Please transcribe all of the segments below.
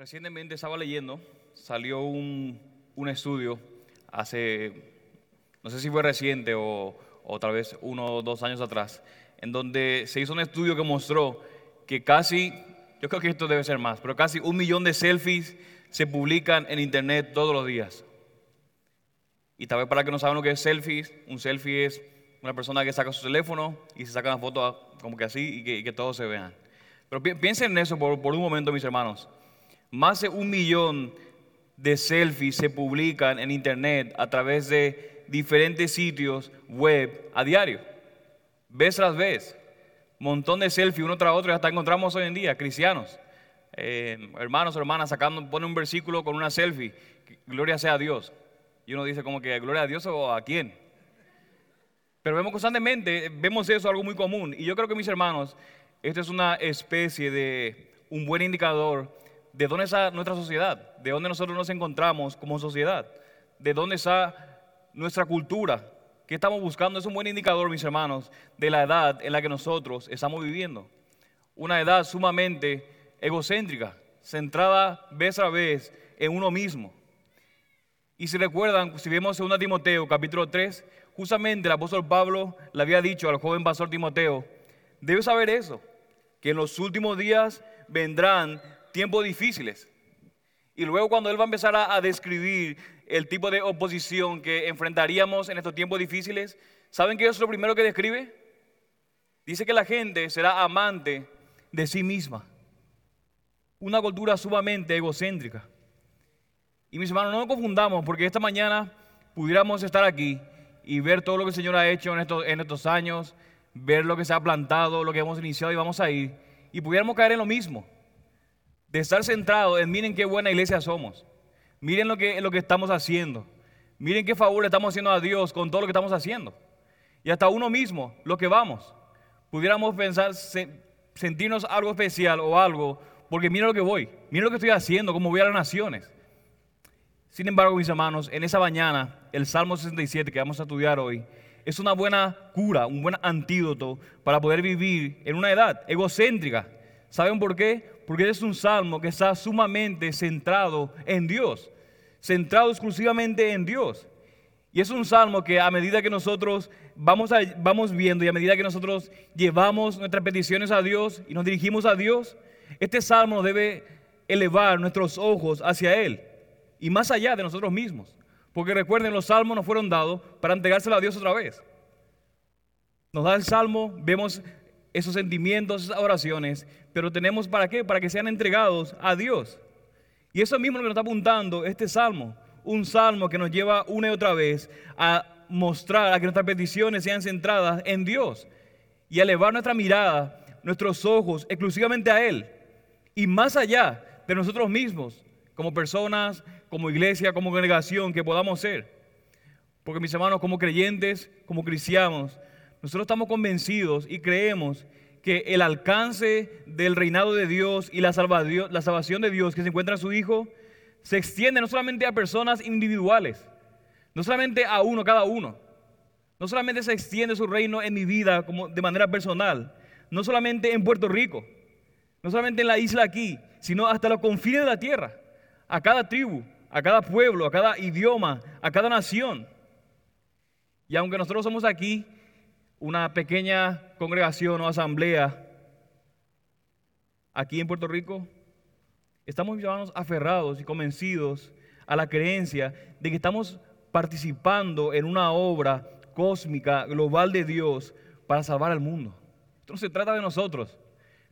Recientemente estaba leyendo, salió un, un estudio hace, no sé si fue reciente o, o tal vez uno o dos años atrás, en donde se hizo un estudio que mostró que casi, yo creo que esto debe ser más, pero casi un millón de selfies se publican en internet todos los días. Y tal vez para que no saben lo que es selfies, un selfie es una persona que saca su teléfono y se saca una foto como que así y que, y que todos se vean. Pero pi- piensen en eso por, por un momento, mis hermanos. Más de un millón de selfies se publican en internet a través de diferentes sitios web a diario. Vez tras vez. Montón de selfies uno tras otro. Hasta encontramos hoy en día cristianos, eh, hermanos hermanas sacando, ponen un versículo con una selfie. Gloria sea a Dios. Y uno dice como que gloria a Dios o a quién. Pero vemos constantemente, vemos eso algo muy común. Y yo creo que mis hermanos, esto es una especie de un buen indicador de dónde está nuestra sociedad, de dónde nosotros nos encontramos como sociedad, de dónde está nuestra cultura, qué estamos buscando. Es un buen indicador, mis hermanos, de la edad en la que nosotros estamos viviendo. Una edad sumamente egocéntrica, centrada vez a vez en uno mismo. Y si recuerdan, si vemos 2 Timoteo capítulo 3, justamente el apóstol Pablo le había dicho al joven pastor Timoteo, debes saber eso, que en los últimos días vendrán tiempos difíciles. Y luego cuando él va a empezar a, describir el tipo de oposición que enfrentaríamos en estos tiempos difíciles, ¿saben qué es lo primero que describe? Dice que la gente será amante de sí misma. Una cultura sumamente egocéntrica. Y mis hermanos, no nos confundamos, porque esta mañana pudiéramos estar aquí y ver todo lo que el Señor ha hecho en estos, en estos años, ver lo que se ha plantado, lo que hemos iniciado y vamos a ir, y pudiéramos caer en lo mismo, de estar centrado en miren qué buena iglesia somos, miren lo que, lo que estamos haciendo, miren qué favor le estamos haciendo a Dios con todo lo que estamos haciendo, y hasta uno mismo, lo que vamos, pudiéramos pensar, se- sentirnos algo especial o algo, porque mira lo que voy, mira lo que estoy haciendo, cómo voy a las naciones. Sin embargo, mis hermanos, en esa mañana, el Salmo 67 que vamos a estudiar hoy, es una buena cura, un buen antídoto para poder vivir en una edad egocéntrica. ¿Saben por qué? Porque es un salmo que está sumamente centrado en Dios, centrado exclusivamente en Dios. Y es un salmo que a medida que nosotros vamos, vamos viendo y a medida que nosotros llevamos nuestras peticiones a Dios y nos dirigimos a Dios, este salmo debe elevar nuestros ojos hacia Él y más allá de nosotros mismos. Porque recuerden, los salmos nos fueron dados para entregárselo a Dios otra vez. Nos da el salmo, vemos esos sentimientos, esas oraciones, pero tenemos para qué? Para que sean entregados a Dios. Y eso mismo lo que nos está apuntando este salmo. Un salmo que nos lleva una y otra vez a mostrar, a que nuestras peticiones sean centradas en Dios y a elevar nuestra mirada, nuestros ojos exclusivamente a Él y más allá de nosotros mismos, como personas, como iglesia, como congregación que podamos ser. Porque mis hermanos, como creyentes, como cristianos, nosotros estamos convencidos y creemos que el alcance del reinado de Dios y la, salvación de Dios que se encuentra en su Hijo se extiende no solamente a personas individuales, no solamente a uno, cada uno. No solamente se extiende su reino en mi vida como de manera personal, no solamente en Puerto Rico, no solamente en la isla aquí, sino hasta los confines de la tierra, a cada tribu, a cada pueblo, a cada idioma, a cada nación. Y aunque nosotros somos aquí una pequeña congregación o asamblea, aquí en Puerto Rico, estamos hermanos aferrados y convencidos a la creencia de que estamos participando en una obra cósmica, global de Dios para salvar al mundo. Esto no se trata de nosotros,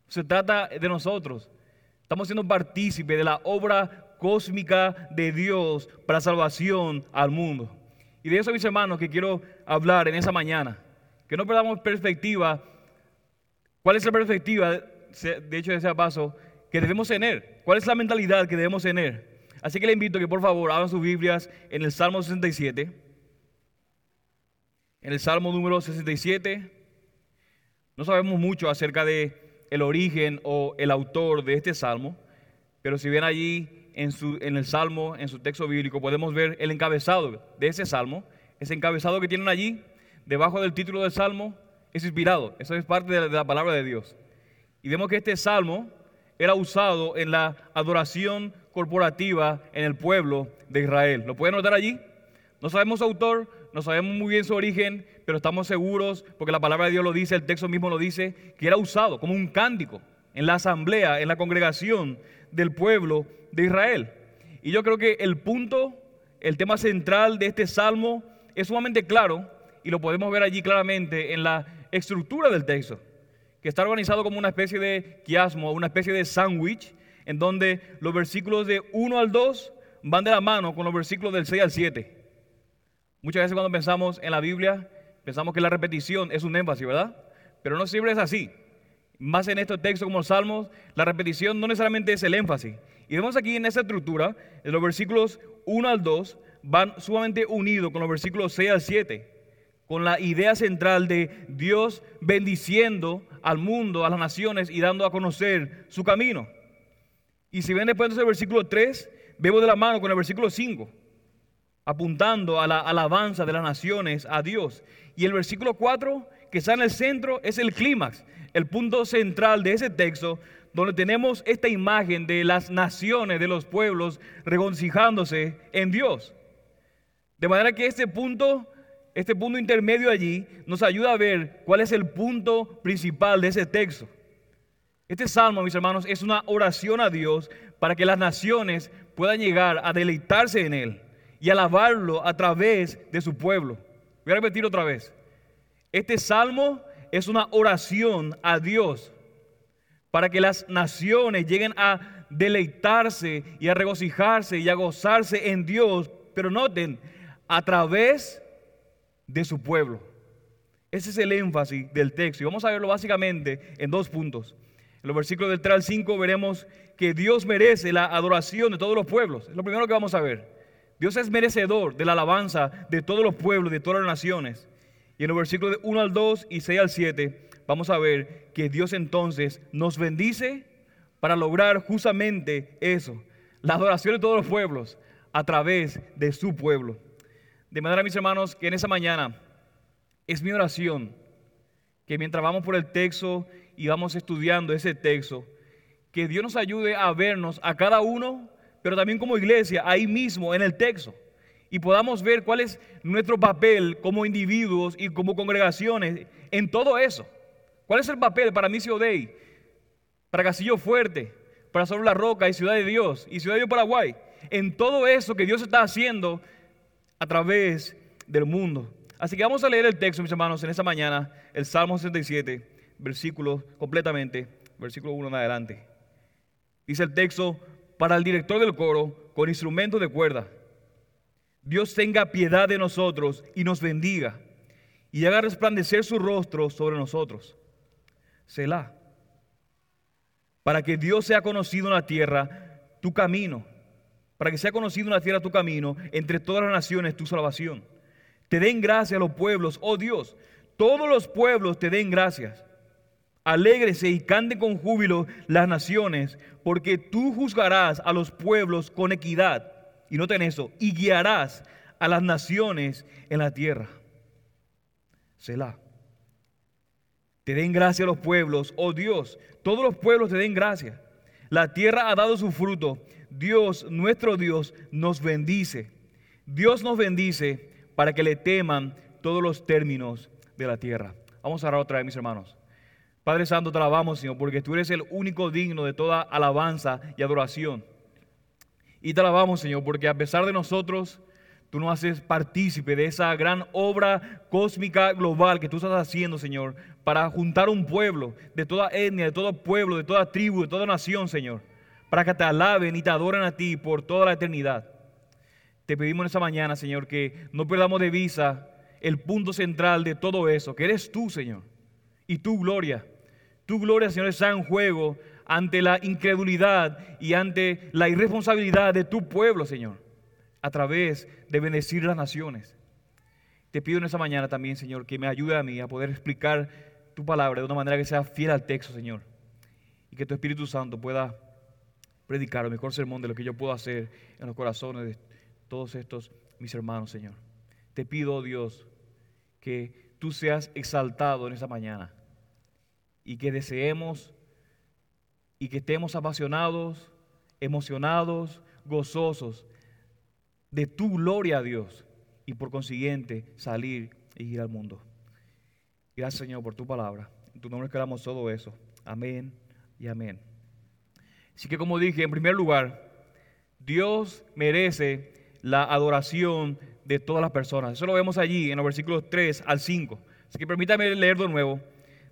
se trata de nosotros. Estamos siendo partícipes de la obra cósmica de Dios para salvación al mundo. Y de eso, mis hermanos, que quiero hablar en esa mañana. Que no perdamos perspectiva. ¿Cuál es la perspectiva, de hecho, de ese paso, que debemos tener? ¿Cuál es la mentalidad que debemos tener? Así que le invito que por favor abran sus Biblias en el Salmo 67. En el Salmo número 67. No sabemos mucho acerca de el origen o el autor de este salmo, pero si ven allí en, su, en el salmo, en su texto bíblico, podemos ver el encabezado de ese salmo. Ese encabezado que tienen allí, debajo del título del salmo, es inspirado. Eso es parte de la, palabra de Dios. Y vemos que este salmo era usado en la adoración corporativa en el pueblo de Israel. ¿Lo pueden notar allí? No sabemos su autor, no sabemos muy bien su origen, pero estamos seguros, porque la palabra de Dios lo dice, el texto mismo lo dice, que era usado como un cántico en la asamblea, en la congregación del pueblo de Israel. Y yo creo que el punto, el tema central de este salmo es sumamente claro y lo podemos ver allí claramente en la estructura del texto, que está organizado como una especie de quiasmo, una especie de sándwich, en donde los versículos de 1 al 2 van de la mano con los versículos del 6 al 7. Muchas veces cuando pensamos en la Biblia, pensamos que la repetición es un énfasis, ¿verdad? Pero no siempre es así. Más en estos textos como los Salmos, la repetición no necesariamente es el énfasis. Y vemos aquí en esa estructura, en los versículos 1 al 2 van sumamente unidos con los versículos 6 al 7, con la idea central de Dios bendiciendo al mundo, a las naciones y dando a conocer su camino. Y si ven después del versículo 3, vemos de la mano con el versículo 5, apuntando a la alabanza de las naciones a Dios. Y el versículo 4, que está en el centro, es el clímax, el punto central de ese texto, donde tenemos esta imagen de las naciones, de los pueblos, regocijándose en Dios. De manera que este punto, este punto intermedio allí, nos ayuda a ver cuál es el punto principal de ese texto. Este salmo, mis hermanos, es una oración a Dios para que las naciones puedan llegar a deleitarse en Él y alabarlo a través de su pueblo. Voy a repetir otra vez. Este salmo es una oración a Dios para que las naciones lleguen a deleitarse y a regocijarse y a gozarse en Dios, pero noten, a través de su pueblo. Ese es el énfasis del texto y vamos a verlo básicamente en dos puntos. En los versículos del 3 al 5 veremos que Dios merece la adoración de todos los pueblos. Es lo primero que vamos a ver. Dios es merecedor de la alabanza de todos los pueblos, de todas las naciones. Y en los versículos de 1 al 2 y 6 al 7 vamos a ver que Dios entonces nos bendice para lograr justamente eso, la adoración de todos los pueblos a través de su pueblo. De manera, mis hermanos, que en esa mañana es mi oración que mientras vamos por el texto y vamos estudiando ese texto, que Dios nos ayude a vernos a cada uno, pero también como iglesia, ahí mismo en el texto, y podamos ver cuál es nuestro papel como individuos y como congregaciones en todo eso. ¿Cuál es el papel para Missio Dei, para Casillo Fuerte, para Sobre la Roca y Ciudad de Dios y Ciudad de Paraguay? En todo eso que Dios está haciendo a través del mundo. Así que vamos a leer el texto, mis hermanos, en esta mañana, el Salmo 67 versículo completamente, versículo 1 en adelante. Dice el texto, para el director del coro, con instrumento de cuerda, Dios tenga piedad de nosotros y nos bendiga y haga resplandecer su rostro sobre nosotros. Selah. Para que Dios sea conocido en la tierra tu camino, para que sea conocido en la tierra tu camino, entre todas las naciones tu salvación. Te den gracias los pueblos, oh Dios, todos los pueblos te den gracias. Alégrese y cante con júbilo las naciones, porque tú juzgarás a los pueblos con equidad. Y noten eso, y guiarás a las naciones en la tierra. Selah. Te den gracia a los pueblos, oh Dios, todos los pueblos te den gracia. La tierra ha dado su fruto. Dios, nuestro Dios, nos bendice. Dios nos bendice para que le teman todos los términos de la tierra. Vamos a orar otra vez, mis hermanos. Padre Santo, te alabamos, Señor, porque tú eres el único digno de toda alabanza y adoración. Y te alabamos, Señor, porque a pesar de nosotros, tú nos haces partícipe de esa gran obra cósmica global que tú estás haciendo, Señor, para juntar un pueblo de toda etnia, de todo pueblo, de toda tribu, de toda nación, Señor, para que te alaben y te adoren a ti por toda la eternidad. Te pedimos en esta mañana, Señor, que no perdamos de vista el punto central de todo eso, que eres tú, Señor, y tu gloria. Tu gloria, Señor, está en juego ante la incredulidad y ante la irresponsabilidad de tu pueblo, Señor, a través de bendecir las naciones. Te pido en esta mañana también, Señor, que me ayude a mí a poder explicar tu palabra de una manera que sea fiel al texto, Señor. Y que tu Espíritu Santo pueda predicar el mejor sermón de lo que yo puedo hacer en los corazones de todos estos mis hermanos, Señor. Te pido, oh Dios, que tú seas exaltado en esta mañana y que deseemos y que estemos apasionados, emocionados, gozosos de tu gloria Dios y por consiguiente salir y ir al mundo. Gracias Señor por tu palabra. En tu nombre esperamos todo eso. Amén y amén. Así que como dije, en primer lugar, Dios merece la adoración de todas las personas. Eso lo vemos allí en los versículos 3 al 5. Así que permítame leer de nuevo.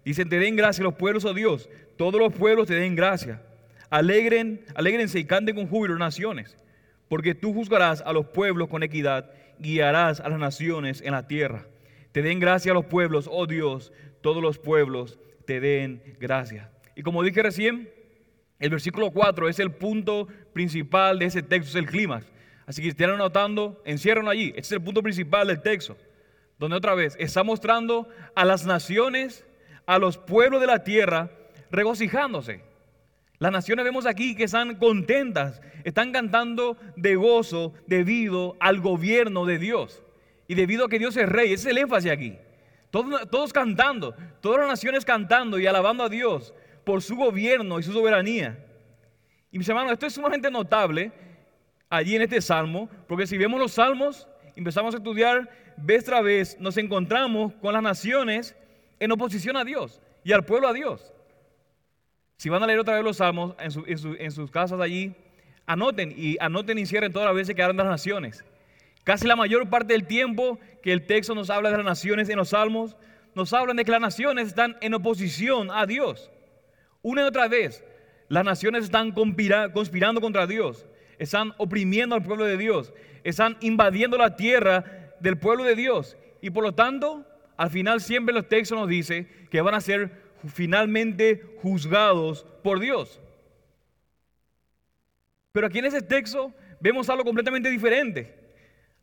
Dicen, te den gracia los pueblos, oh Dios. Todos los pueblos te den gracia. Alegren, alégrense y canten con júbilo naciones. Porque tú juzgarás a los pueblos con equidad, guiarás a las naciones en la tierra. Te den gracia a los pueblos, oh Dios. Todos los pueblos te den gracia. Y como dije recién, el versículo 4 es el punto principal de ese texto, es el clímax. Así que si están anotando, encierran allí. Este es el punto principal del texto. Donde otra vez está mostrando a las naciones, a los pueblos de la tierra, regocijándose. Las naciones vemos aquí que están contentas, están cantando de gozo debido al gobierno de Dios y debido a que Dios es rey. Ese es el énfasis aquí. Todos, todos cantando, todas las naciones cantando y alabando a Dios por su gobierno y su soberanía. Y mis hermanos, esto es sumamente notable allí en este salmo, porque si vemos los salmos, empezamos a estudiar vez tras vez, nos encontramos con las naciones en oposición a Dios y al pueblo a Dios. Si van a leer otra vez los salmos en, sus casas allí, anoten y anoten y cierren todas las veces que hablan de las naciones. Casi la mayor parte del tiempo que el texto nos habla de las naciones en los salmos, nos hablan de que las naciones están en oposición a Dios. Una y otra vez, las naciones están conspirando contra Dios, están oprimiendo al pueblo de Dios, están invadiendo la tierra del pueblo de Dios. Y por lo tanto, al final siempre los textos nos dicen que van a ser finalmente juzgados por Dios. Pero aquí en ese texto vemos algo completamente diferente.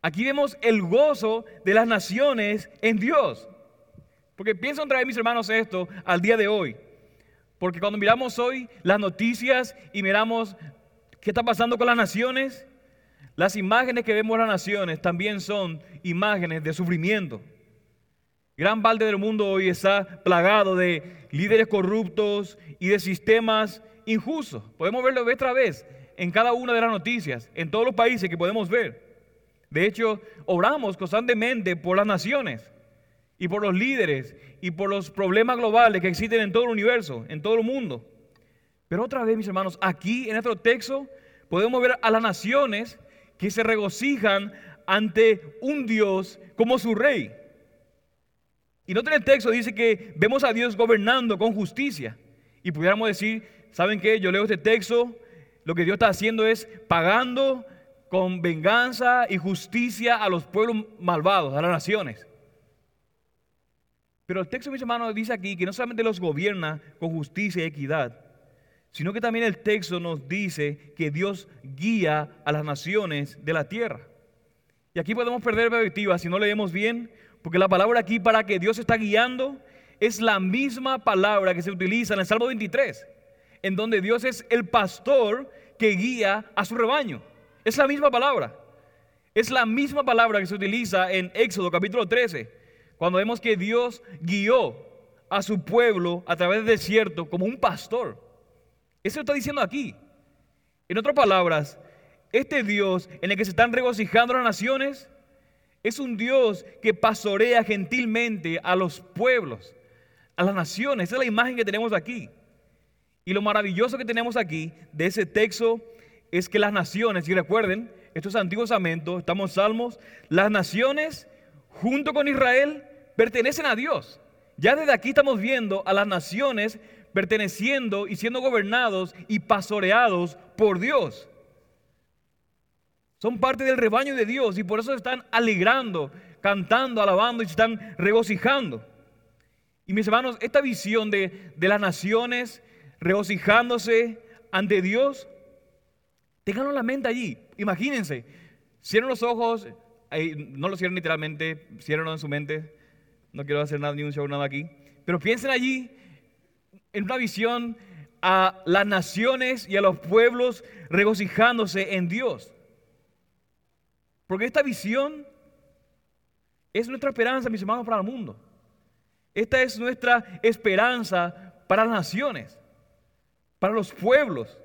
Aquí vemos el gozo de las naciones en Dios. Porque pienso traer, mis hermanos, esto al día de hoy. Porque cuando miramos hoy las noticias y miramos qué está pasando con las naciones, las imágenes que vemos en las naciones también son imágenes de sufrimiento. Gran parte del mundo hoy está plagado de líderes corruptos y de sistemas injustos. Podemos verlo otra vez en cada una de las noticias, en todos los países que podemos ver. De hecho, oramos constantemente por las naciones y por los líderes y por los problemas globales que existen en todo el universo, en todo el mundo. Pero otra vez, mis hermanos, aquí en nuestro texto podemos ver a las naciones que se regocijan ante un Dios como su rey. Y no en el texto dice que vemos a Dios gobernando con justicia. Y pudiéramos decir, ¿saben qué? Yo leo este texto, lo que Dios está haciendo es pagando con venganza y justicia a los pueblos malvados, a las naciones. Pero el texto, mis hermanos, dice aquí que no solamente los gobierna con justicia y equidad, sino que también el texto nos dice que Dios guía a las naciones de la tierra. Y aquí podemos perder perspectiva si no leemos bien, porque la palabra aquí para que Dios está guiando es la misma palabra que se utiliza en el Salmo 23, en donde Dios es el pastor que guía a su rebaño. Es la misma palabra. Es la misma palabra que se utiliza en Éxodo capítulo 13 cuando vemos que Dios guió a su pueblo a través del desierto como un pastor. Eso está diciendo aquí. En otras palabras, este Dios en el que se están regocijando las naciones es un Dios que pastorea gentilmente a los pueblos, a las naciones. Esa es la imagen que tenemos aquí. Y lo maravilloso que tenemos aquí de ese texto es que las naciones, y recuerden, esto es Antiguo Testamento, estamos Salmos, las naciones junto con Israel pertenecen a Dios. Ya desde aquí estamos viendo a las naciones perteneciendo y siendo gobernados y pastoreados por Dios. Son parte del rebaño de Dios y por eso están alegrando, cantando, alabando y se están regocijando. Y mis hermanos, esta visión de, de las naciones regocijándose ante Dios, ténganlo en la mente allí. Imagínense, cierren los ojos, no lo cierren literalmente, cierrenlo en su mente no quiero hacer nada, ni un show, nada aquí. Pero piensen allí en una visión a las naciones y a los pueblos regocijándose en Dios. Porque esta visión es nuestra esperanza, mis hermanos, para el mundo. Esta es nuestra esperanza para las naciones. para los pueblos.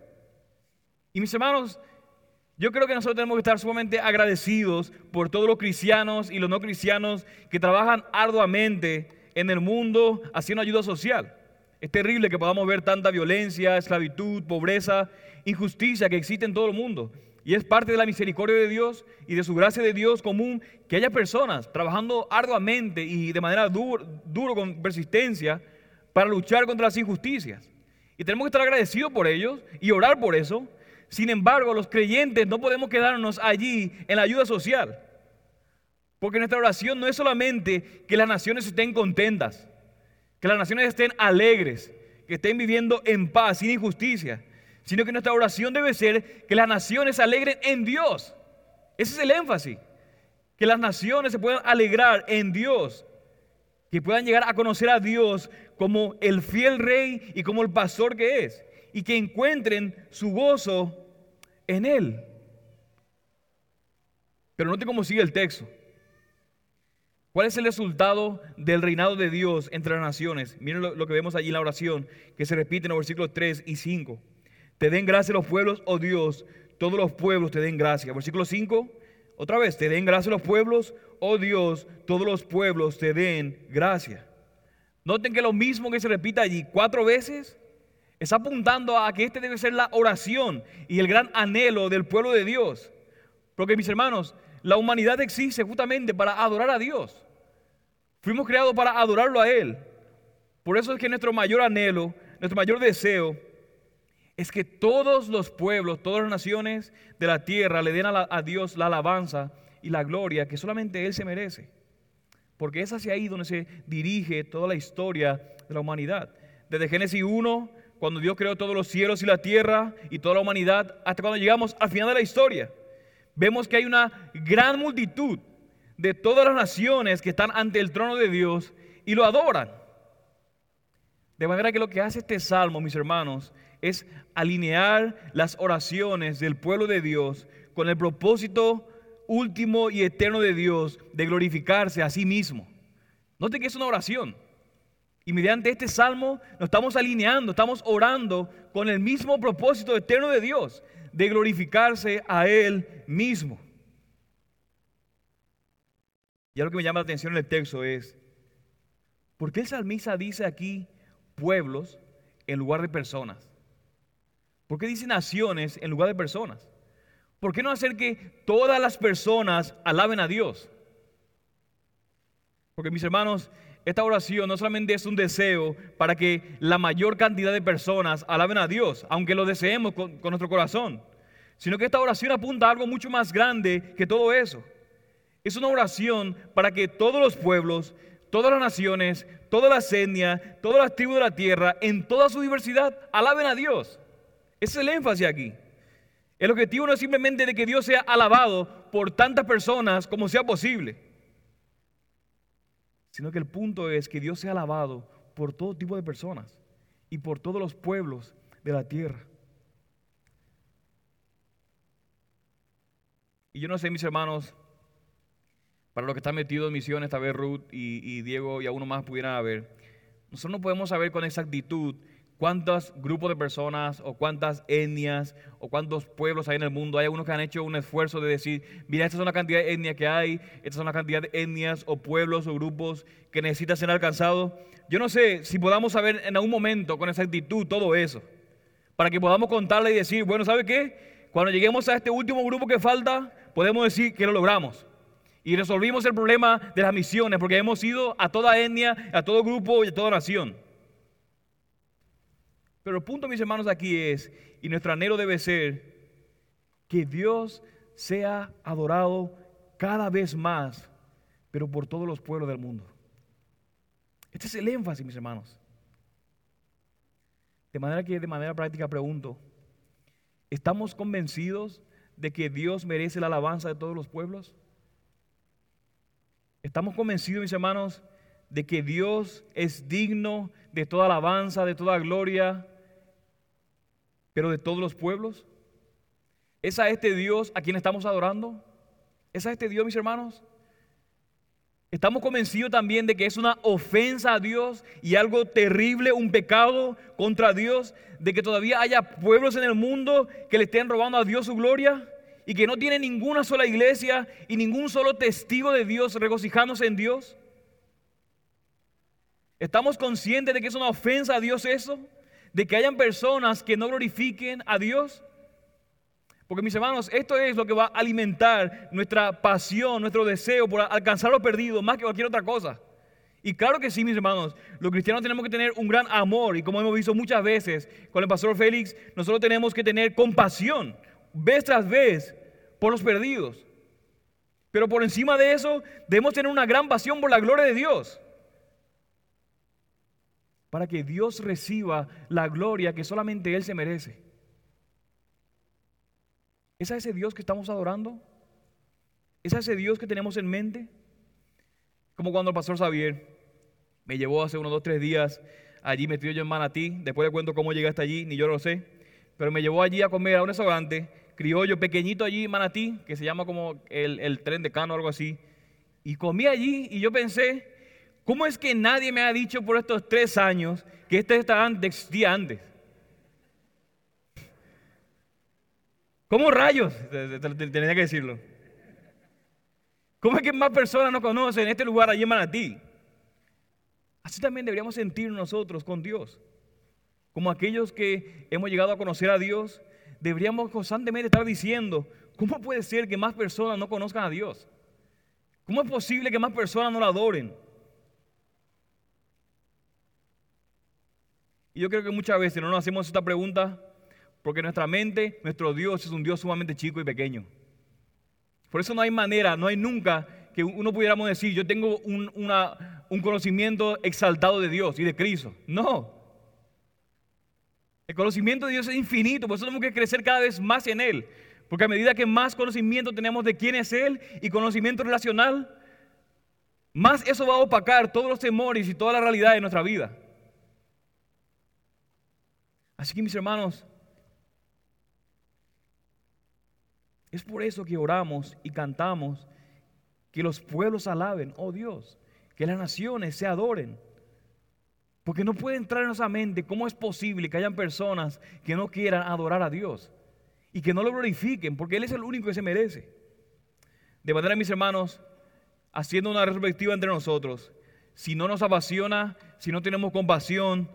Y mis hermanos, yo creo que nosotros tenemos que estar sumamente agradecidos por todos los cristianos y los no cristianos que trabajan arduamente en el mundo haciendo ayuda social. Es terrible que podamos ver tanta violencia, esclavitud, pobreza, injusticia que existe en todo el mundo. Y es parte de la misericordia de Dios y de su gracia de Dios común que haya personas trabajando arduamente y de manera duro, duro con persistencia para luchar contra las injusticias. Y tenemos que estar agradecidos por ellos y orar por eso. Sin embargo, los creyentes no podemos quedarnos allí en la ayuda social. Porque nuestra oración no es solamente que las naciones estén contentas, que las naciones estén alegres, que estén viviendo en paz, sin injusticia, sino que nuestra oración debe ser que las naciones se alegren en Dios. Ese es el énfasis, que las naciones se puedan alegrar en Dios, que puedan llegar a conocer a Dios como el fiel rey y como el pastor que es, y que encuentren su gozo en Él. Pero note cómo sigue el texto. ¿Cuál es el resultado del reinado de Dios entre las naciones? Miren lo, que vemos allí en la oración, que se repite en los versículos 3 y 5. Te den gracia los pueblos, oh Dios, todos los pueblos te den gracia. Versículo 5, otra vez, te den gracia los pueblos, oh Dios, todos los pueblos te den gracia. Noten que lo mismo que se repite allí cuatro veces está apuntando a que este debe ser la oración y el gran anhelo del pueblo de Dios. Porque mis hermanos, la humanidad existe justamente para adorar a Dios. Fuimos creados para adorarlo a Él. Por eso es que nuestro mayor anhelo, nuestro mayor deseo, es que todos los pueblos, todas las naciones de la tierra le den a, Dios la alabanza y la gloria que solamente Él se merece. Porque es hacia ahí donde se dirige toda la historia de la humanidad. Desde Génesis 1, cuando Dios creó todos los cielos y la tierra y toda la humanidad, hasta cuando llegamos al final de la historia vemos que hay una gran multitud de todas las naciones que están ante el trono de Dios y lo adoran. De manera que lo que hace este salmo, mis hermanos, es alinear las oraciones del pueblo de Dios con el propósito último y eterno de Dios de glorificarse a sí mismo. Note que es una oración. Y mediante este salmo nos estamos alineando, estamos orando con el mismo propósito eterno de Dios, de glorificarse a Él mismo. Y algo que me llama la atención en el texto es, ¿por qué el salmista dice aquí pueblos en lugar de personas? ¿Por qué dice naciones en lugar de personas? ¿Por qué no hacer que todas las personas alaben a Dios? Porque mis hermanos, esta oración no solamente es un deseo para que la mayor cantidad de personas alaben a Dios, aunque lo deseemos con, nuestro corazón, sino que esta oración apunta a algo mucho más grande que todo eso. Es una oración para que todos los pueblos, todas las naciones, todas las etnias, todas las tribus de la tierra, en toda su diversidad, alaben a Dios. Ese es el énfasis aquí. El objetivo no es simplemente de que Dios sea alabado por tantas personas como sea posible sino que el punto es que Dios sea alabado por todo tipo de personas y por todos los pueblos de la tierra. Y yo no sé, mis hermanos, para los que están metidos en misiones, tal vez Ruth y, y Diego y a uno más pudieran haber, nosotros no podemos saber con exactitud cuántos grupos de personas o cuántas etnias o cuántos pueblos hay en el mundo. Hay algunos que han hecho un esfuerzo de decir, mira, esta es la cantidad de etnias que hay, esta es la cantidad de etnias o pueblos o grupos que necesitan ser alcanzados. Yo no sé si podamos saber en algún momento con exactitud todo eso, para que podamos contarle y decir, bueno, ¿sabe qué? Cuando lleguemos a este último grupo que falta, podemos decir que lo logramos. Y resolvimos el problema de las misiones, porque hemos ido a toda etnia, a todo grupo y a toda nación. Pero el punto, mis hermanos, aquí es, y nuestro anhelo debe ser, que Dios sea adorado cada vez más, pero por todos los pueblos del mundo. Este es el énfasis, mis hermanos. De manera que de manera práctica pregunto, ¿estamos convencidos de que Dios merece la alabanza de todos los pueblos? ¿Estamos convencidos, mis hermanos, de que Dios es digno de toda alabanza, de toda gloria, pero de todos los pueblos. ¿Es a este Dios a quien estamos adorando? ¿Es a este Dios, mis hermanos? Estamos convencidos también de que es una ofensa a Dios y algo terrible, un pecado contra Dios, de que todavía haya pueblos en el mundo que le estén robando a Dios su gloria y que no tiene ninguna sola iglesia y ningún solo testigo de Dios regocijándose en Dios. ¿Estamos conscientes de que es una ofensa a Dios eso? ¿De que hayan personas que no glorifiquen a Dios? Porque mis hermanos, esto es lo que va a alimentar nuestra pasión, nuestro deseo por alcanzar lo perdido más que cualquier otra cosa. Y claro que sí, mis hermanos, los cristianos tenemos que tener un gran amor y como hemos visto muchas veces con el pastor Félix, nosotros tenemos que tener compasión vez tras vez por los perdidos. Pero por encima de eso, debemos tener una gran pasión por la gloria de Dios. Para que Dios reciba la gloria que solamente Él se merece. ¿Es a ese Dios que estamos adorando? ¿Es a ese Dios que tenemos en mente? Como cuando el pastor Xavier me llevó hace unos dos, tres días allí metido yo en Manatí. Después le cuento cómo llegué hasta allí, ni yo lo sé. Pero me llevó allí a comer a un restaurante criollo pequeñito allí en Manatí, que se llama como el, el tren de cano o algo así. Y comí allí y yo pensé, ¿cómo es que nadie me ha dicho por estos tres años que este existía antes? ¿Cómo rayos? Tenía que decirlo. ¿Cómo es que más personas no conocen este lugar allí en Manatí? Así también deberíamos sentir nosotros con Dios. Como aquellos que hemos llegado a conocer a Dios, deberíamos constantemente estar diciendo, ¿cómo puede ser que más personas no conozcan a Dios? ¿Cómo es posible que más personas no lo adoren? Y yo creo que muchas veces no nos hacemos esta pregunta porque nuestra mente, nuestro Dios es un Dios sumamente chico y pequeño. Por eso no hay manera, no hay nunca que uno pudiéramos decir, yo tengo un, un conocimiento exaltado de Dios y de Cristo. No. El conocimiento de Dios es infinito, por eso tenemos que crecer cada vez más en Él. Porque a medida que más conocimiento tenemos de quién es Él y conocimiento relacional, más eso va a opacar todos los temores y toda la realidad de nuestra vida. Así que mis hermanos, Es por eso que oramos y cantamos que los pueblos alaben, oh Dios, que las naciones se adoren. Porque no puede entrar en nuestra mente cómo es posible que hayan personas que no quieran adorar a Dios y que no lo glorifiquen, porque Él es el único que se merece. De manera, mis hermanos, haciendo una retrospectiva entre nosotros, si no nos apasiona, si no tenemos compasión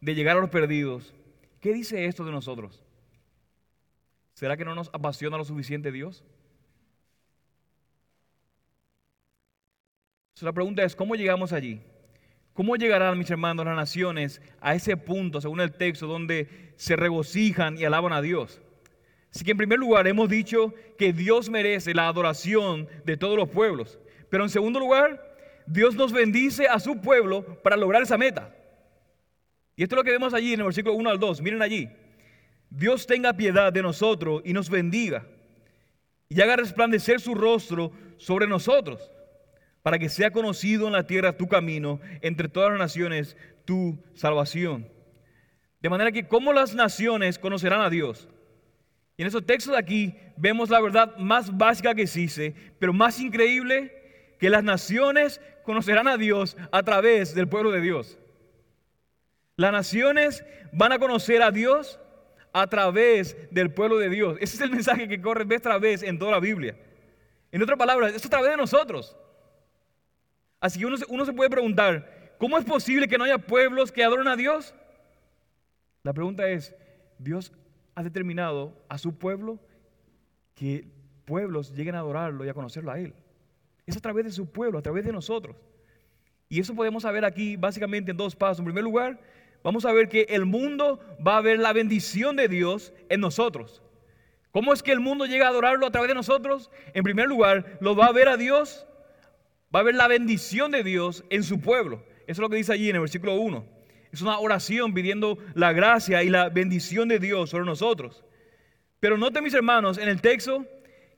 de llegar a los perdidos, ¿qué dice esto de nosotros? ¿Será que no nos apasiona lo suficiente Dios? la pregunta es, ¿cómo llegamos allí? ¿Cómo llegarán, mis hermanos, las naciones a ese punto, según el texto, donde se regocijan y alaban a Dios? Así que en primer lugar hemos dicho que Dios merece la adoración de todos los pueblos. Pero en segundo lugar, Dios nos bendice a su pueblo para lograr esa meta. Y esto es lo que vemos allí en el versículo 1 al 2. Miren allí. Dios tenga piedad de nosotros y nos bendiga y haga resplandecer su rostro sobre nosotros, para que sea conocido en la tierra tu camino, entre todas las naciones tu salvación. De manera que como las naciones conocerán a Dios. Y en esos textos de aquí vemos la verdad más básica que existe, pero más increíble, que las naciones conocerán a Dios a través del pueblo de Dios. Las naciones van a conocer a Dios a través del pueblo de Dios. Ese es el mensaje que corre vez tras vez en toda la Biblia. En otras palabras, es a través de nosotros. Así que uno, uno se puede preguntar, ¿cómo es posible que no haya pueblos que adoren a Dios? La pregunta es, Dios ha determinado a su pueblo que pueblos lleguen a adorarlo y a conocerlo a Él. Es a través de su pueblo, a través de nosotros. Y eso podemos saber aquí básicamente en dos pasos. En primer lugar, vamos a ver que el mundo va a ver la bendición de Dios en nosotros. ¿Cómo es que el mundo llega a adorarlo a través de nosotros? En primer lugar, lo va a ver a Dios, va a ver la bendición de Dios en su pueblo. Eso es lo que dice allí en el versículo 1. Es una oración pidiendo la gracia y la bendición de Dios sobre nosotros. Pero noten mis hermanos en el texto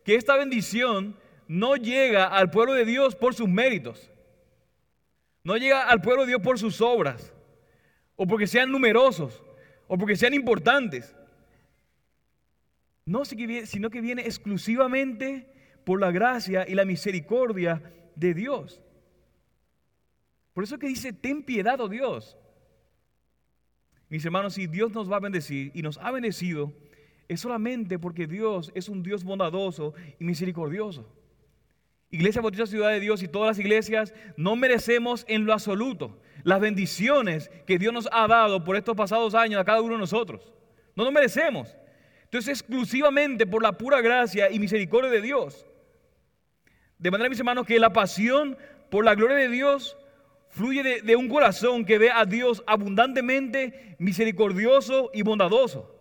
que esta bendición no llega al pueblo de Dios por sus méritos. No llega al pueblo de Dios por sus obras o porque sean numerosos, o porque sean importantes. No, sino que viene exclusivamente por la gracia y la misericordia de Dios. Por eso que dice, ten piedad, oh Dios. Mis hermanos, si Dios nos va a bendecir y nos ha bendecido, es solamente porque Dios es un Dios bondadoso y misericordioso. Iglesia Bautista Ciudad de Dios y todas las iglesias no merecemos en lo absoluto las bendiciones que Dios nos ha dado por estos pasados años a cada uno de nosotros. No nos merecemos. Entonces, exclusivamente por la pura gracia y misericordia de Dios. De manera, mis hermanos, que la pasión por la gloria de Dios fluye de, de un corazón que ve a Dios abundantemente misericordioso y bondadoso.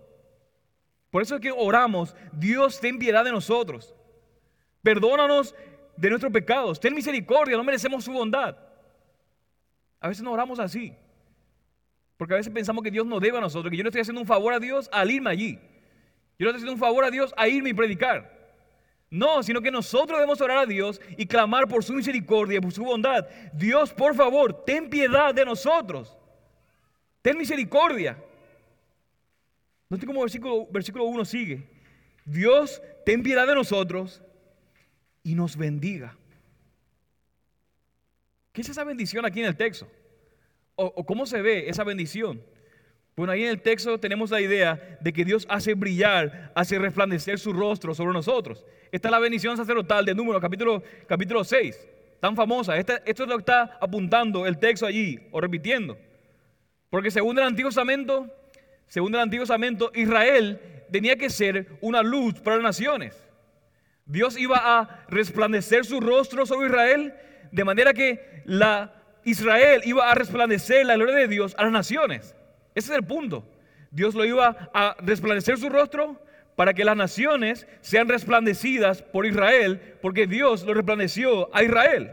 Por eso es que oramos, Dios ten piedad de nosotros. Perdónanos de nuestros pecados. Ten misericordia, no merecemos su bondad. A veces no oramos así. Porque a veces pensamos que Dios nos debe a nosotros, que yo le estoy haciendo un favor a Dios al irme allí. Yo le estoy haciendo un favor a Dios a irme y predicar. No, sino que nosotros debemos orar a Dios y clamar por su misericordia, por su bondad. Dios, por favor, ten piedad de nosotros. Ten misericordia. Note cómo versículo, versículo 1 sigue. Dios, ten piedad de nosotros y nos bendiga. ¿Qué es esa bendición aquí en el texto? ¿O, cómo se ve esa bendición? Bueno, ahí en el texto tenemos la idea de que Dios hace brillar, hace resplandecer su rostro sobre nosotros. Esta es la bendición sacerdotal de Número, capítulo, capítulo 6, tan famosa. esto es lo que está apuntando el texto allí, o repitiendo. Porque según el Antiguo Testamento, según el Antiguo Testamento, Israel tenía que ser una luz para las naciones. Dios iba a resplandecer su rostro sobre Israel, de manera que la Israel iba a resplandecer la gloria de Dios a las naciones. Ese es el punto. Dios lo iba a resplandecer su rostro para que las naciones sean resplandecidas por Israel, porque Dios lo resplandeció a Israel.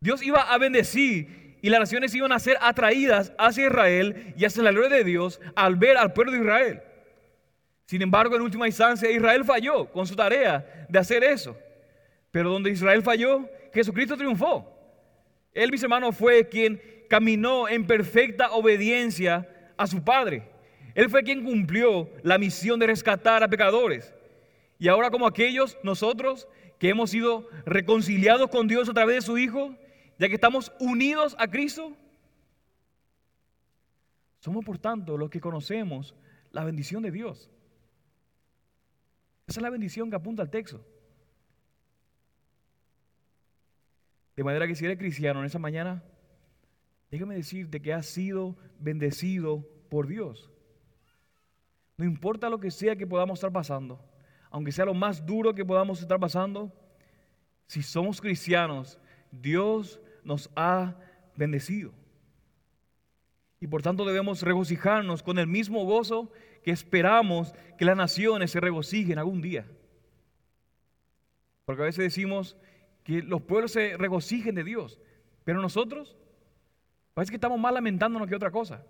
Dios iba a bendecir y las naciones iban a ser atraídas hacia Israel y hacia la gloria de Dios al ver al pueblo de Israel. Sin embargo, en última instancia, Israel falló con su tarea de hacer eso. Pero donde Israel falló, Jesucristo triunfó. Él, mis hermanos, fue quien caminó en perfecta obediencia a su Padre. Él fue quien cumplió la misión de rescatar a pecadores. Y ahora como aquellos, nosotros que hemos sido reconciliados con Dios a través de su Hijo, ya que estamos unidos a Cristo, somos por tanto los que conocemos la bendición de Dios. Esa es la bendición que apunta al texto. De manera que si eres cristiano en esa mañana, déjame decirte que has sido bendecido por Dios. No importa lo que sea que podamos estar pasando, aunque sea lo más duro que podamos estar pasando, si somos cristianos, Dios nos ha bendecido. Y por tanto debemos regocijarnos con el mismo gozo que esperamos que las naciones se regocijen algún día. Porque a veces decimos que los pueblos se regocijen de Dios, pero nosotros parece que estamos más lamentándonos que otra cosa.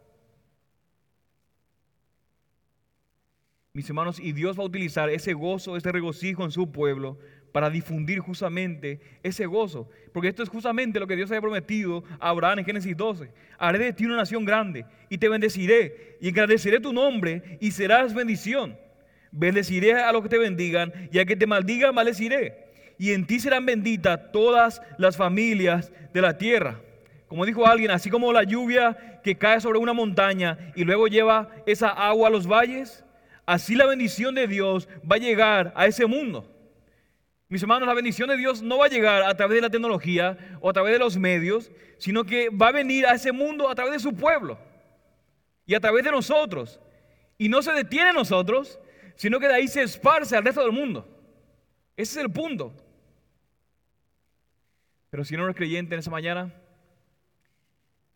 Mis hermanos, y Dios va a utilizar ese gozo, ese regocijo en su pueblo para difundir justamente ese gozo. Porque esto es justamente lo que Dios había prometido a Abraham en Génesis 12. Haré de ti una nación grande y te bendeciré y engrandeceré tu nombre y serás bendición. Bendeciré a los que te bendigan y a que te maldigan maldeciré. Y en ti serán benditas todas las familias de la tierra. Como dijo alguien, así como la lluvia que cae sobre una montaña y luego lleva esa agua a los valles, así la bendición de Dios va a llegar a ese mundo. Mis hermanos, la bendición de Dios no va a llegar a través de la tecnología o a través de los medios, sino que va a venir a ese mundo a través de su pueblo y a través de nosotros. Y no se detiene en nosotros, sino que de ahí se esparce al resto del mundo. Ese es el punto. Pero si no eres creyente en esa mañana,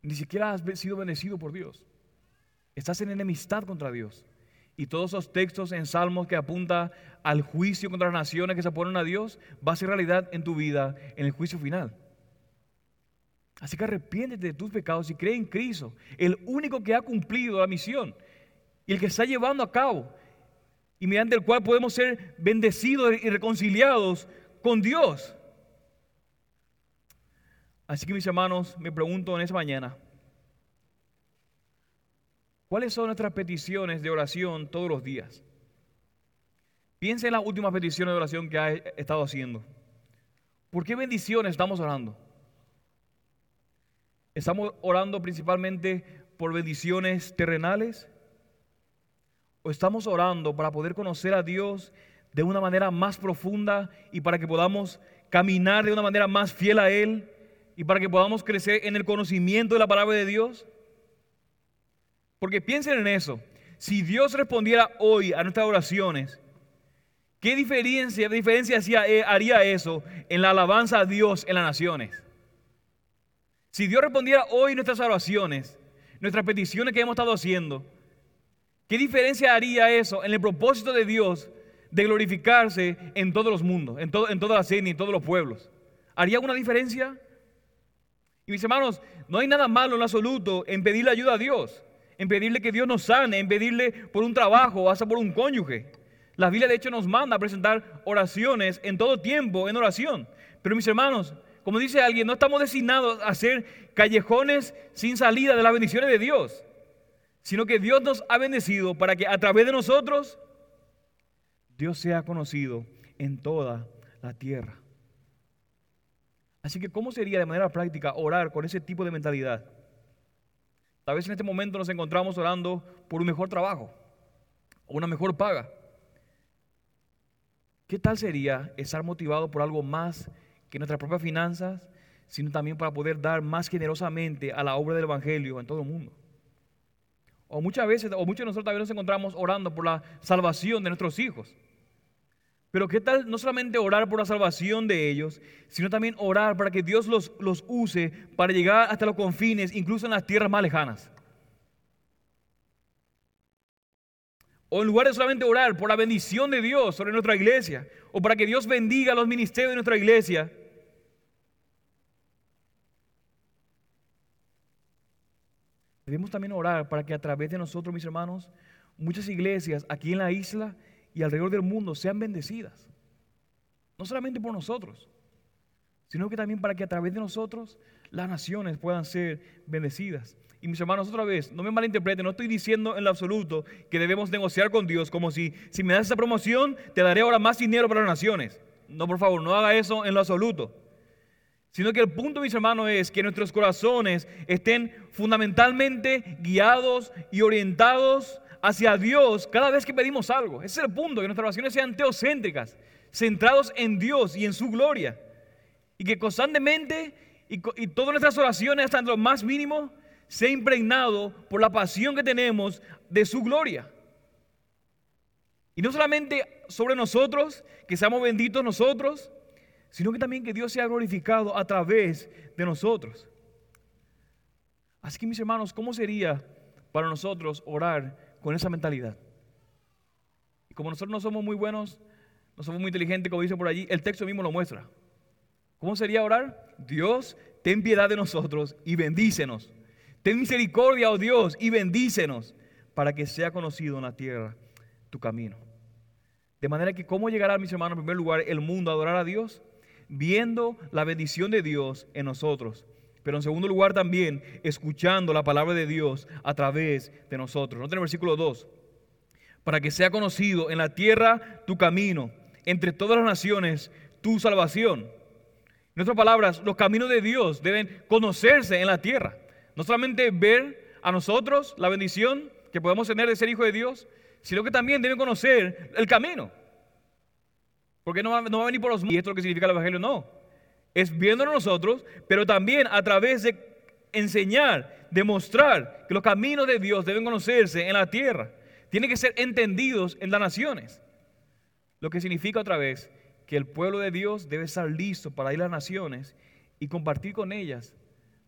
ni siquiera has sido bendecido por Dios. Estás en enemistad contra Dios. Y todos esos textos en Salmos que apunta al juicio contra las naciones que se oponen a Dios, va a ser realidad en tu vida en el juicio final. Así que arrepiéntete de tus pecados y cree en Cristo, el único que ha cumplido la misión y el que está llevando a cabo y mediante el cual podemos ser bendecidos y reconciliados con Dios. Así que mis hermanos, me pregunto en esta mañana, ¿Cuáles son nuestras peticiones de oración todos los días? Piensa en las últimas peticiones de oración que ha estado haciendo. ¿Por qué bendiciones estamos orando? ¿Estamos orando principalmente por bendiciones terrenales? ¿O estamos orando para poder conocer a Dios de una manera más profunda y para que podamos caminar de una manera más fiel a Él y para que podamos crecer en el conocimiento de la palabra de Dios? Porque piensen en eso. Si Dios respondiera hoy a nuestras oraciones, ¿qué diferencia, diferencia eh, haría eso en la alabanza a Dios en las naciones? Si Dios respondiera hoy nuestras oraciones, nuestras peticiones que hemos estado haciendo, ¿qué diferencia haría eso en el propósito de Dios de glorificarse en todos los mundos, en, todo, en toda la y en todos los pueblos? ¿Haría una diferencia? Y mis hermanos, no hay nada malo en absoluto en pedirle ayuda a Dios en pedirle que Dios nos sane, en pedirle por un trabajo hasta por un cónyuge. La Biblia de hecho nos manda a presentar oraciones en todo tiempo, en oración. Pero mis hermanos, como dice alguien, no estamos designados a ser callejones sin salida de las bendiciones de Dios, sino que Dios nos ha bendecido para que a través de nosotros Dios sea conocido en toda la tierra. Así que, ¿cómo sería de manera práctica orar con ese tipo de mentalidad? Tal vez en este momento nos encontramos orando por un mejor trabajo o una mejor paga. ¿Qué tal sería estar motivado por algo más que nuestras propias finanzas, sino también para poder dar más generosamente a la obra del Evangelio en todo el mundo? O muchas veces, o muchos de nosotros también nos encontramos orando por la salvación de nuestros hijos. Pero qué tal no solamente orar por la salvación de ellos, sino también orar para que Dios los, los use para llegar hasta los confines, incluso en las tierras más lejanas. O en lugar de solamente orar por la bendición de Dios sobre nuestra iglesia, o para que Dios bendiga los ministerios de nuestra iglesia, debemos también orar para que a través de nosotros, mis hermanos, muchas iglesias aquí en la isla y alrededor del mundo sean bendecidas. No solamente por nosotros, sino que también para que a través de nosotros las naciones puedan ser bendecidas. Y mis hermanos, otra vez, no me malinterpreten, no estoy diciendo en lo absoluto que debemos negociar con Dios como si, si me das esa promoción, te daré ahora más dinero para las naciones. No, por favor, no haga eso en lo absoluto. Sino que el punto, mis hermanos, es que nuestros corazones estén fundamentalmente guiados y orientados hacia Dios cada vez que pedimos algo. Ese es el punto, que nuestras oraciones sean teocéntricas, centrados en Dios y en su gloria. Y que constantemente y, y todas nuestras oraciones, hasta lo más mínimo, sea impregnado por la pasión que tenemos de su gloria. Y no solamente sobre nosotros, que seamos benditos nosotros, sino que también que Dios sea glorificado a través de nosotros. Así que mis hermanos, ¿cómo sería para nosotros orar con esa mentalidad. Y como nosotros no somos muy buenos, no somos muy inteligentes, como dice por allí, el texto mismo lo muestra. ¿Cómo sería orar? Dios, ten piedad de nosotros y bendícenos. Ten misericordia, oh Dios, y bendícenos para que sea conocido en la tierra tu camino. De manera que, ¿cómo llegará, mis hermanos, en primer lugar, el mundo a adorar a Dios? Viendo la bendición de Dios en nosotros pero en segundo lugar también escuchando la palabra de Dios a través de nosotros. Noten el versículo 2. Para que sea conocido en la tierra tu camino, entre todas las naciones tu salvación. En otras palabras, los caminos de Dios deben conocerse en la tierra. No solamente ver a nosotros la bendición que podemos tener de ser hijo de Dios, sino que también deben conocer el camino. Porque no va, no va a venir por los... Y esto es lo que significa el Evangelio, no es viéndonos nosotros, pero también a través de enseñar, demostrar que los caminos de Dios deben conocerse en la tierra, tienen que ser entendidos en las naciones. Lo que significa otra vez que el pueblo de Dios debe estar listo para ir a las naciones y compartir con ellas,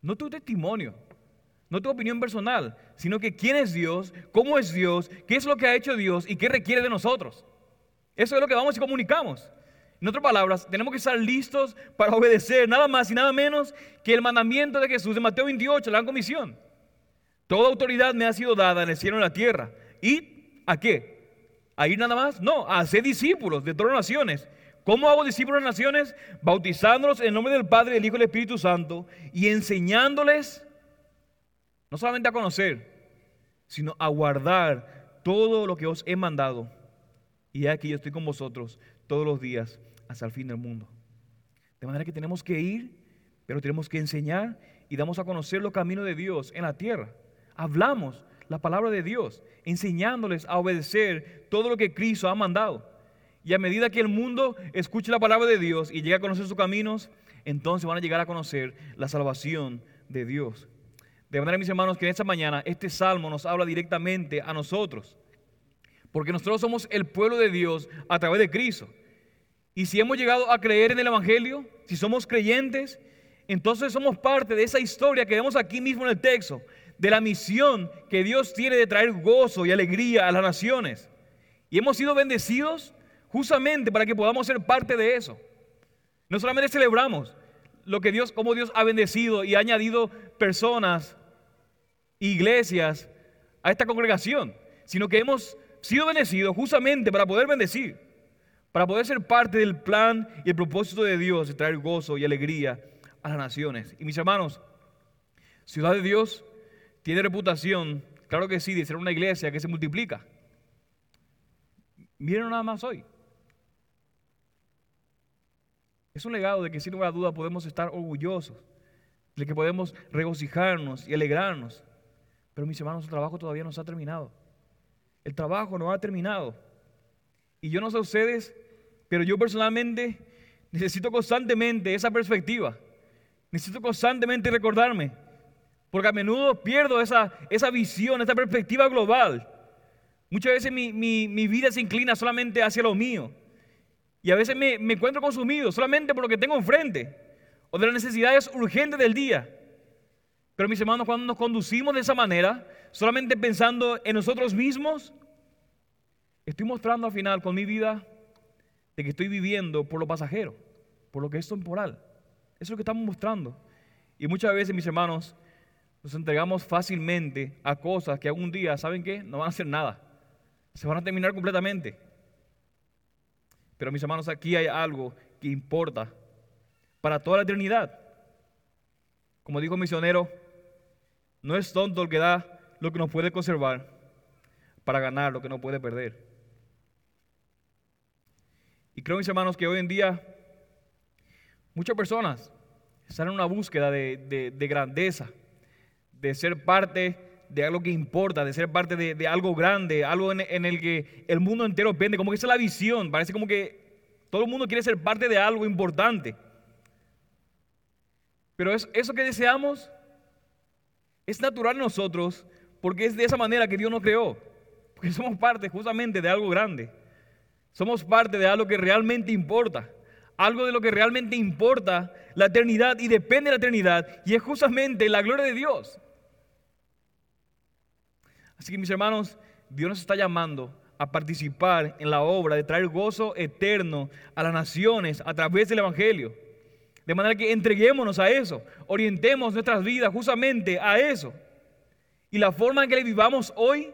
no tu testimonio, no tu opinión personal, sino que quién es Dios, cómo es Dios, qué es lo que ha hecho Dios y qué requiere de nosotros. Eso es lo que vamos y comunicamos. En otras palabras, tenemos que estar listos para obedecer nada más y nada menos que el mandamiento de Jesús de Mateo 28, la gran comisión. Toda autoridad me ha sido dada en el cielo y en la tierra. ¿Y a qué? ¿A ir nada más? No, a ser discípulos de todas las naciones. ¿Cómo hago discípulos de las naciones? Bautizándolos en el nombre del Padre, del Hijo y del Espíritu Santo y enseñándoles no solamente a conocer, sino a guardar todo lo que os he mandado. Y aquí yo estoy con vosotros todos los días hasta el fin del mundo. De manera que tenemos que ir, pero tenemos que enseñar y damos a conocer los caminos de Dios en la tierra. Hablamos la palabra de Dios, enseñándoles a obedecer todo lo que Cristo ha mandado. Y a medida que el mundo escuche la palabra de Dios y llegue a conocer sus caminos, entonces van a llegar a conocer la salvación de Dios. De manera, mis hermanos, que en esta mañana este salmo nos habla directamente a nosotros. Porque nosotros somos el pueblo de Dios a través de Cristo. Y si hemos llegado a creer en el Evangelio, si somos creyentes, entonces somos parte de esa historia que vemos aquí mismo en el texto, de la misión que Dios tiene de traer gozo y alegría a las naciones. Y hemos sido bendecidos justamente para que podamos ser parte de eso. No solamente celebramos lo que Dios, como Dios ha bendecido y ha añadido personas, iglesias a esta congregación, sino que hemos sido bendecidos justamente para poder bendecir, para poder ser parte del plan y el propósito de Dios de traer gozo y alegría a las naciones. Y mis hermanos, Ciudad de Dios tiene reputación, claro que sí, de ser una iglesia que se multiplica. Miren nada más hoy. Es un legado de que sin lugar a duda podemos estar orgullosos, de que podemos regocijarnos y alegrarnos. Pero mis hermanos, el trabajo todavía no se ha terminado. El trabajo no ha terminado. Y yo no sé ustedes, pero yo personalmente necesito constantemente esa perspectiva. Necesito constantemente recordarme, porque a menudo pierdo esa, esa visión, esa perspectiva global. Muchas veces mi, mi vida se inclina solamente hacia lo mío. Y a veces me, encuentro consumido solamente por lo que tengo enfrente o de las necesidades urgentes del día. Pero mis hermanos, cuando nos conducimos de esa manera, solamente pensando en nosotros mismos, estoy mostrando al final con mi vida de que estoy viviendo por lo pasajero, por lo que es temporal. Eso es lo que estamos mostrando. Y muchas veces, mis hermanos, nos entregamos fácilmente a cosas que algún día, ¿saben qué? No van a hacer nada. Se van a terminar completamente. Pero mis hermanos, aquí hay algo que importa para toda la eternidad. Como dijo el misionero, no es tonto el que da lo que no puede conservar para ganar lo que no puede perder. Y creo, mis hermanos, que hoy en día muchas personas están en una búsqueda de, grandeza, de ser parte de algo que importa, de ser parte de, algo grande, algo en, el que el mundo entero pende, como que esa es la visión, parece como que todo el mundo quiere ser parte de algo importante. Pero es, eso que deseamos es natural en nosotros porque es de esa manera que Dios nos creó, porque somos parte justamente de algo grande, somos parte de algo que realmente importa, algo de lo que realmente importa la eternidad y depende de la eternidad, y es justamente la gloria de Dios. Así que mis hermanos, Dios nos está llamando a participar en la obra de traer gozo eterno a las naciones a través del Evangelio. De manera que entreguémonos a eso, orientemos nuestras vidas justamente a eso. Y la forma en que vivamos hoy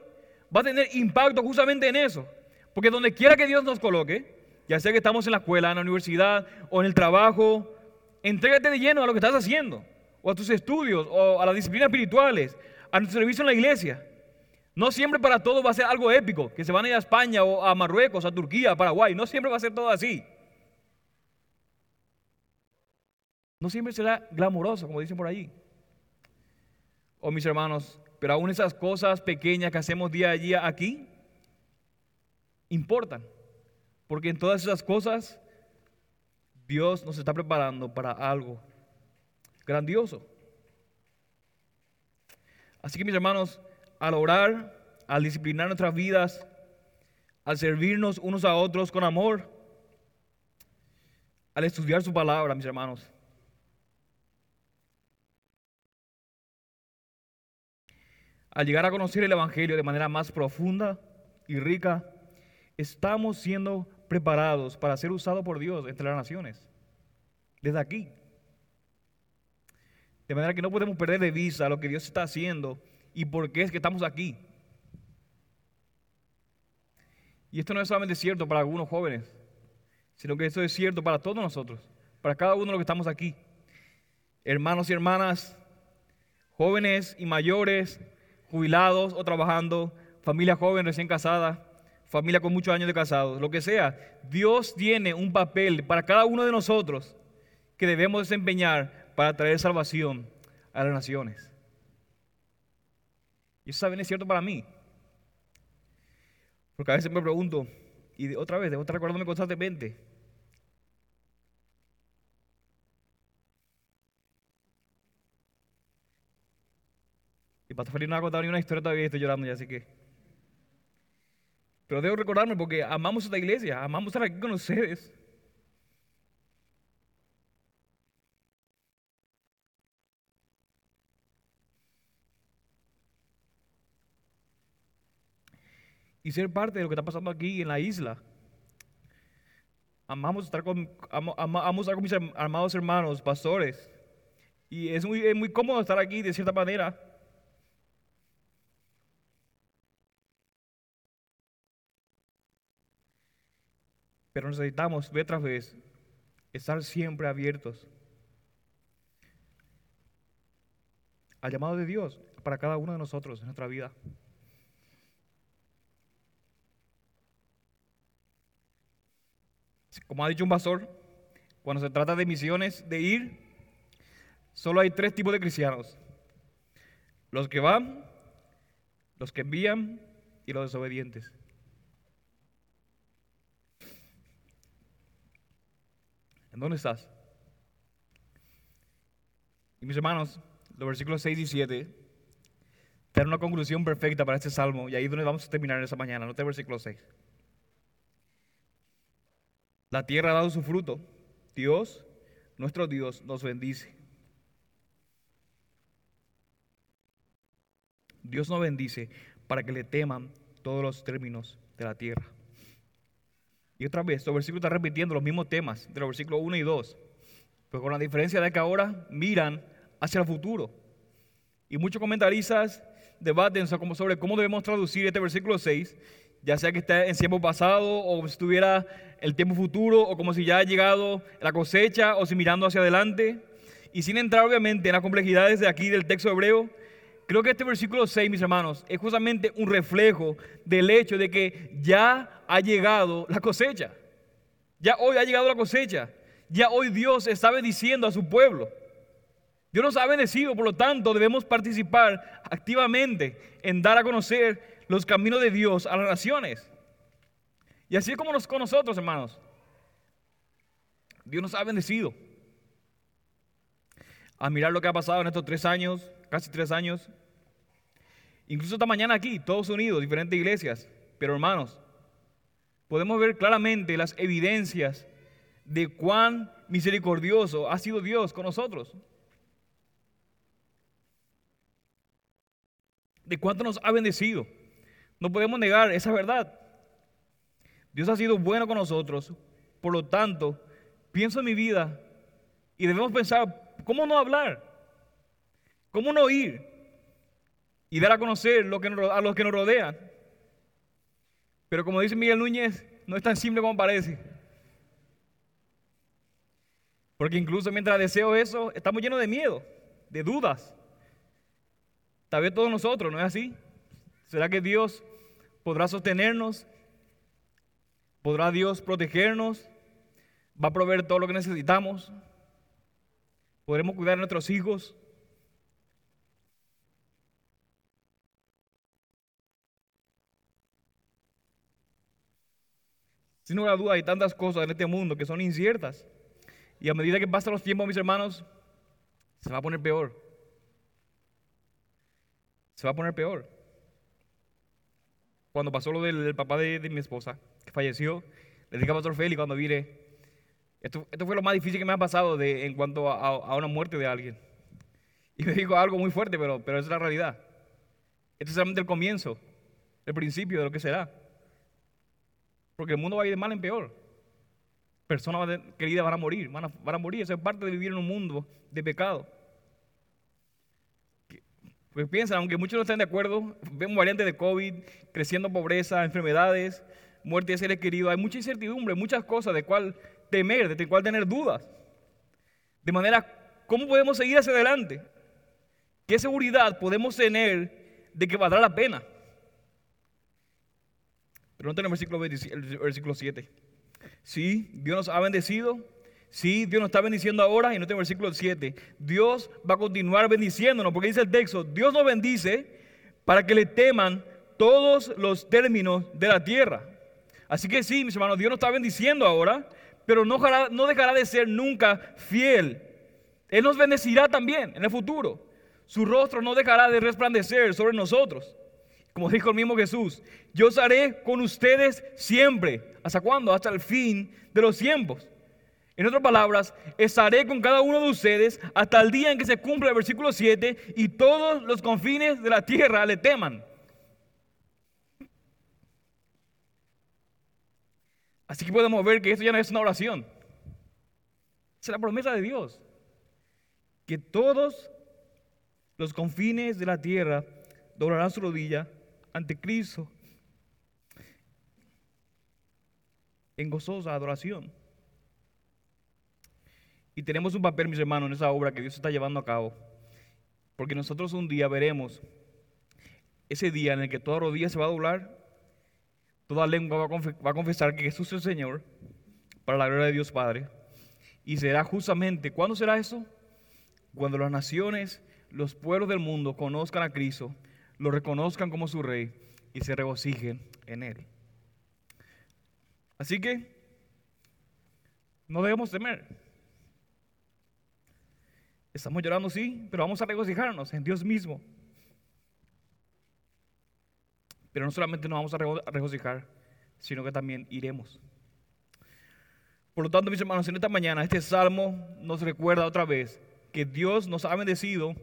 va a tener impacto justamente en eso. Porque donde quiera que Dios nos coloque, ya sea que estamos en la escuela, en la universidad o en el trabajo, entrégate de lleno a lo que estás haciendo, o a tus estudios, o a las disciplinas espirituales, a nuestro servicio en la iglesia. No siempre para todo va a ser algo épico, que se van a ir a España o a Marruecos, a Turquía, a Paraguay. No siempre va a ser todo así. No siempre será glamoroso, como dicen por ahí. Oh, mis hermanos, pero aún esas cosas pequeñas que hacemos día a día aquí, importan. Porque en todas esas cosas, Dios nos está preparando para algo grandioso. Así que mis hermanos, al orar, al disciplinar nuestras vidas, al servirnos unos a otros con amor, al estudiar su palabra, mis hermanos. Al llegar a conocer el Evangelio de manera más profunda y rica, estamos siendo preparados para ser usados por Dios entre las naciones. Desde aquí. De manera que no podemos perder de vista lo que Dios está haciendo y por qué es que estamos aquí. Y esto no es solamente cierto para algunos jóvenes, sino que esto es cierto para todos nosotros, para cada uno de los que estamos aquí. Hermanos y hermanas, jóvenes y mayores, jubilados o trabajando, familia joven recién casada, familia con muchos años de casados, lo que sea, Dios tiene un papel para cada uno de nosotros que debemos desempeñar para traer salvación a las naciones. Y eso también es cierto para mí. Porque a veces me pregunto, y otra vez, debo estar recordándome constantemente, Y Pastor Felipe no ha contado ni una historia todavía y estoy llorando ya, así que. Pero debo recordarme porque amamos esta iglesia, amamos estar aquí con ustedes. Y ser parte de lo que está pasando aquí en la isla. Amamos estar con, amamos estar con mis amados hermanos, pastores. Y es muy, es muy cómodo estar aquí de cierta manera. Pero necesitamos, vez tras vez, estar siempre abiertos al llamado de Dios para cada uno de nosotros en nuestra vida. Como ha dicho un pastor, cuando se trata de misiones, de ir, solo hay tres tipos de cristianos. Los que van, los que envían y los desobedientes. ¿En dónde estás? Y mis hermanos, los versículos 6 y 7 dan una conclusión perfecta para este salmo y ahí es donde vamos a terminar esa mañana. Nota el versículo 6. La tierra ha dado su fruto. Dios, nuestro Dios, nos bendice. Dios nos bendice para que le teman todos los términos de la tierra. Y otra vez, estos versículos están repitiendo los mismos temas de los versículos 1 y 2, pero con la diferencia de que ahora miran hacia el futuro. Y muchos comentaristas debaten sobre cómo debemos traducir este versículo 6, ya sea que esté en tiempo pasado o si estuviera el tiempo futuro o como si ya ha llegado la cosecha o si mirando hacia adelante. Y sin entrar obviamente en las complejidades de aquí del texto hebreo, creo que este versículo 6, mis hermanos, es justamente un reflejo del hecho de que ya ha llegado la cosecha. Ya hoy ha llegado la cosecha. Ya hoy Dios está bendiciendo a su pueblo. Dios nos ha bendecido, por lo tanto debemos participar activamente en dar a conocer los caminos de Dios a las naciones. Y así es como con nosotros, hermanos. Dios nos ha bendecido. A mirar lo que ha pasado en estos tres años, casi tres años. Incluso esta mañana aquí, todos unidos, diferentes iglesias. Pero hermanos, podemos ver claramente las evidencias de cuán misericordioso ha sido Dios con nosotros. De cuánto nos ha bendecido. No podemos negar esa verdad. Dios ha sido bueno con nosotros. Por lo tanto, pienso en mi vida y debemos pensar, ¿cómo no hablar? ¿Cómo no ir y dar a conocer a los que nos rodean? Pero como dice Miguel Núñez, no es tan simple como parece. Porque incluso mientras deseo eso, estamos llenos de miedo, de dudas. Tal vez todos nosotros, ¿no es así? ¿Será que Dios podrá sostenernos? ¿Podrá Dios protegernos? ¿Va a proveer todo lo que necesitamos? ¿Podremos cuidar a nuestros hijos? Sin lugar a duda hay tantas cosas en este mundo que son inciertas. Y a medida que pasan los tiempos, mis hermanos, se va a poner peor. Se va a poner peor. Cuando pasó lo del, papá de, mi esposa, que falleció, le dije a Pastor Félix cuando vine, esto, esto, fue lo más difícil que me ha pasado de, en cuanto a, una muerte de alguien. Y me dijo algo muy fuerte, pero, pero es la realidad. Esto es solamente el comienzo, el principio de lo que será. Porque el mundo va a ir de mal en peor. Personas queridas van a morir, van a, morir. Eso es parte de vivir en un mundo de pecado. Pues piensan, aunque muchos no estén de acuerdo, vemos variantes de COVID, creciendo pobreza, enfermedades, muerte de seres queridos. Hay mucha incertidumbre, muchas cosas de cuál temer, de cuál tener dudas. De manera, ¿cómo podemos seguir hacia adelante? ¿Qué seguridad podemos tener de que valdrá la pena? No el versículo, el versículo 7. Sí, Dios nos ha bendecido. Sí, Dios nos está bendiciendo ahora y en este versículo 7. Dios va a continuar bendiciéndonos porque dice el texto, Dios nos bendice para que le teman todos los términos de la tierra. Así que sí, mis hermanos, Dios nos está bendiciendo ahora, pero no dejará, no dejará de ser nunca fiel. Él nos bendecirá también en el futuro. Su rostro no dejará de resplandecer sobre nosotros. Como dijo el mismo Jesús, yo estaré con ustedes siempre. ¿Hasta cuándo? Hasta el fin de los tiempos. En otras palabras, estaré con cada uno de ustedes hasta el día en que se cumpla el versículo 7 y todos los confines de la tierra le teman. Así que podemos ver que esto ya no es una oración. Es la promesa de Dios. Que todos los confines de la tierra doblarán su rodilla ante Cristo en gozosa adoración. Y tenemos un papel, mis hermanos, en esa obra que Dios está llevando a cabo. Porque nosotros un día veremos ese día en el que toda rodilla se va a doblar, toda lengua va a confesar que Jesús es el Señor, para la gloria de Dios Padre. Y será justamente, ¿cuándo será eso? Cuando las naciones, los pueblos del mundo conozcan a Cristo, lo reconozcan como su Rey y se regocijen en Él. Así que no debemos temer. Estamos llorando, sí, pero vamos a regocijarnos en Dios mismo. Pero no solamente nos vamos a regocijar, sino que también iremos. Por lo tanto, mis hermanos, en esta mañana este salmo nos recuerda otra vez que Dios nos ha bendecido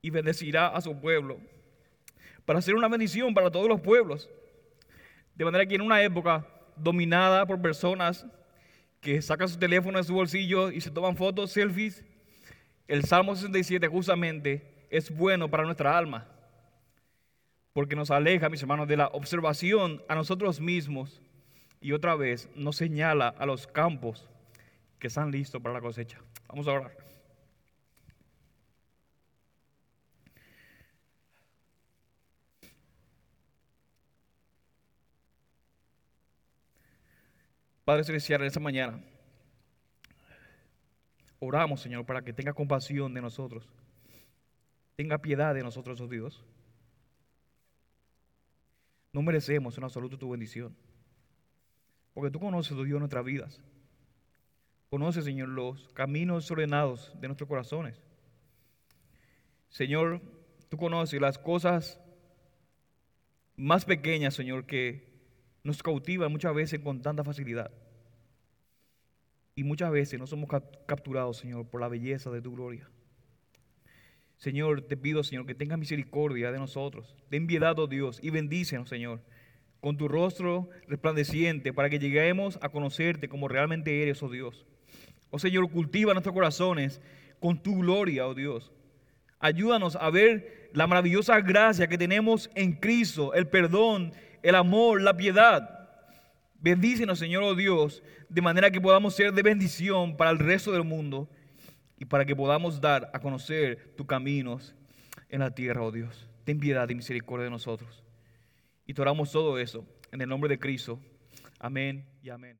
y bendecirá a su pueblo para hacer una bendición para todos los pueblos. De manera que en una época dominada por personas que sacan su teléfono de su bolsillo y se toman fotos, selfies, el Salmo 67 justamente es bueno para nuestra alma porque nos aleja, mis hermanos, de la observación a nosotros mismos y otra vez nos señala a los campos que están listos para la cosecha. Vamos a orar. Padre Celestial, en esta mañana oramos, Señor, para que tenga compasión de nosotros, tenga piedad de nosotros, oh Dios. No merecemos en absoluto tu bendición. Porque tú conoces, Dios, nuestras vidas. Conoces, Señor, los caminos ordenados de nuestros corazones. Señor, tú conoces las cosas más pequeñas, Señor, que nos cautivan muchas veces con tanta facilidad. Y muchas veces no somos capturados, Señor, por la belleza de tu gloria. Señor, te pido, Señor, que tengas misericordia de nosotros. Ten piedad, oh Dios, y bendícenos, Señor, con tu rostro resplandeciente para que lleguemos a conocerte como realmente eres, oh Dios. Oh Señor, cultiva nuestros corazones con tu gloria, oh Dios. Ayúdanos a ver la maravillosa gracia que tenemos en Cristo, el perdón, el amor, la piedad. Bendícenos, Señor, oh Dios, de manera que podamos ser de bendición para el resto del mundo y para que podamos dar a conocer tus caminos en la tierra, oh Dios. Ten piedad y misericordia de nosotros. Y te oramos todo eso en el nombre de Cristo. Amén y amén.